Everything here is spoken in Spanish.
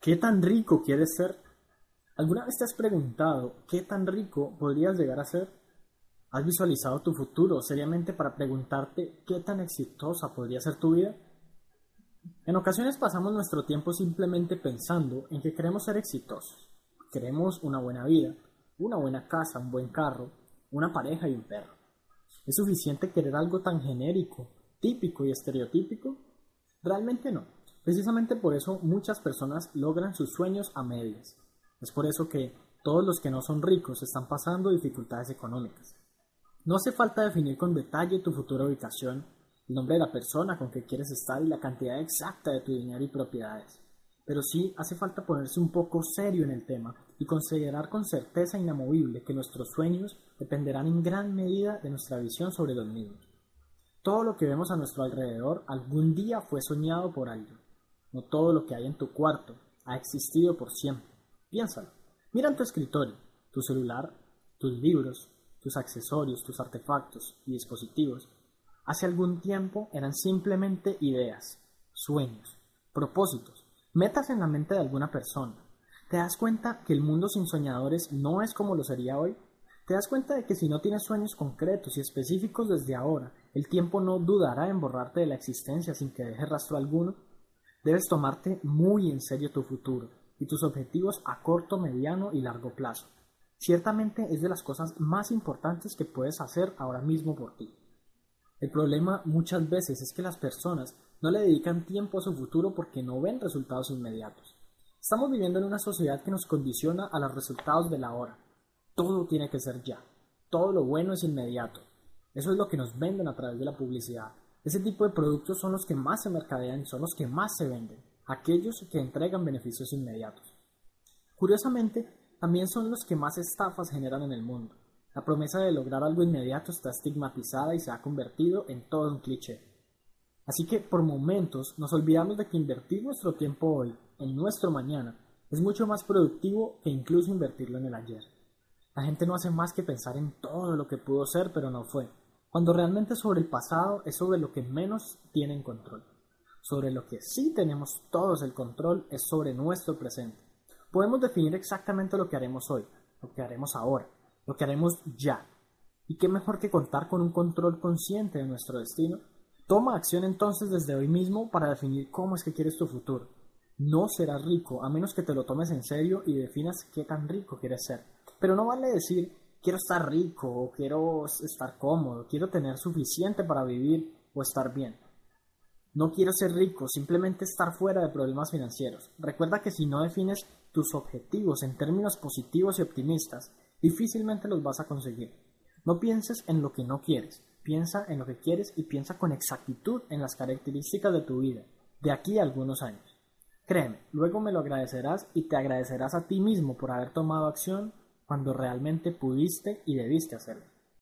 ¿Qué tan rico quieres ser? ¿Alguna vez te has preguntado qué tan rico podrías llegar a ser? ¿Has visualizado tu futuro seriamente para preguntarte qué tan exitosa podría ser tu vida? En ocasiones pasamos nuestro tiempo simplemente pensando en que queremos ser exitosos. Queremos una buena vida, una buena casa, un buen carro, una pareja y un perro. ¿Es suficiente querer algo tan genérico, típico y estereotípico? Realmente no. Precisamente por eso muchas personas logran sus sueños a medias. Es por eso que todos los que no son ricos están pasando dificultades económicas. No hace falta definir con detalle tu futura ubicación, el nombre de la persona con que quieres estar y la cantidad exacta de tu dinero y propiedades. Pero sí hace falta ponerse un poco serio en el tema y considerar con certeza inamovible que nuestros sueños dependerán en gran medida de nuestra visión sobre los mismos. Todo lo que vemos a nuestro alrededor algún día fue soñado por alguien. No todo lo que hay en tu cuarto ha existido por siempre. Piénsalo. Mira en tu escritorio, tu celular, tus libros, tus accesorios, tus artefactos y dispositivos. Hace algún tiempo eran simplemente ideas, sueños, propósitos, metas en la mente de alguna persona. ¿Te das cuenta que el mundo sin soñadores no es como lo sería hoy? ¿Te das cuenta de que si no tienes sueños concretos y específicos desde ahora, el tiempo no dudará en borrarte de la existencia sin que deje rastro alguno? Debes tomarte muy en serio tu futuro y tus objetivos a corto, mediano y largo plazo. Ciertamente es de las cosas más importantes que puedes hacer ahora mismo por ti. El problema muchas veces es que las personas no le dedican tiempo a su futuro porque no ven resultados inmediatos. Estamos viviendo en una sociedad que nos condiciona a los resultados de la hora. Todo tiene que ser ya. Todo lo bueno es inmediato. Eso es lo que nos venden a través de la publicidad. Ese tipo de productos son los que más se mercadean y son los que más se venden, aquellos que entregan beneficios inmediatos. Curiosamente, también son los que más estafas generan en el mundo. La promesa de lograr algo inmediato está estigmatizada y se ha convertido en todo un cliché. Así que por momentos nos olvidamos de que invertir nuestro tiempo hoy en nuestro mañana es mucho más productivo que incluso invertirlo en el ayer. La gente no hace más que pensar en todo lo que pudo ser pero no fue, cuando realmente sobre el pasado es sobre lo que menos tienen control. Sobre lo que sí tenemos todos el control es sobre nuestro presente. Podemos definir exactamente lo que haremos hoy, lo que haremos ahora, lo que haremos ya. ¿Y qué mejor que contar con un control consciente de nuestro destino? Toma acción entonces desde hoy mismo para definir cómo es que quieres tu futuro. No serás rico a menos que te lo tomes en serio y definas qué tan rico quieres ser. Pero no vale decir quiero estar rico o quiero estar cómodo, quiero tener suficiente para vivir o estar bien. No quiero ser rico, simplemente estar fuera de problemas financieros. Recuerda que si no defines tus objetivos en términos positivos y optimistas, difícilmente los vas a conseguir. No pienses en lo que no quieres, piensa en lo que quieres y piensa con exactitud en las características de tu vida, de aquí a algunos años. Créeme, luego me lo agradecerás y te agradecerás a ti mismo por haber tomado acción cuando realmente pudiste y debiste hacerlo.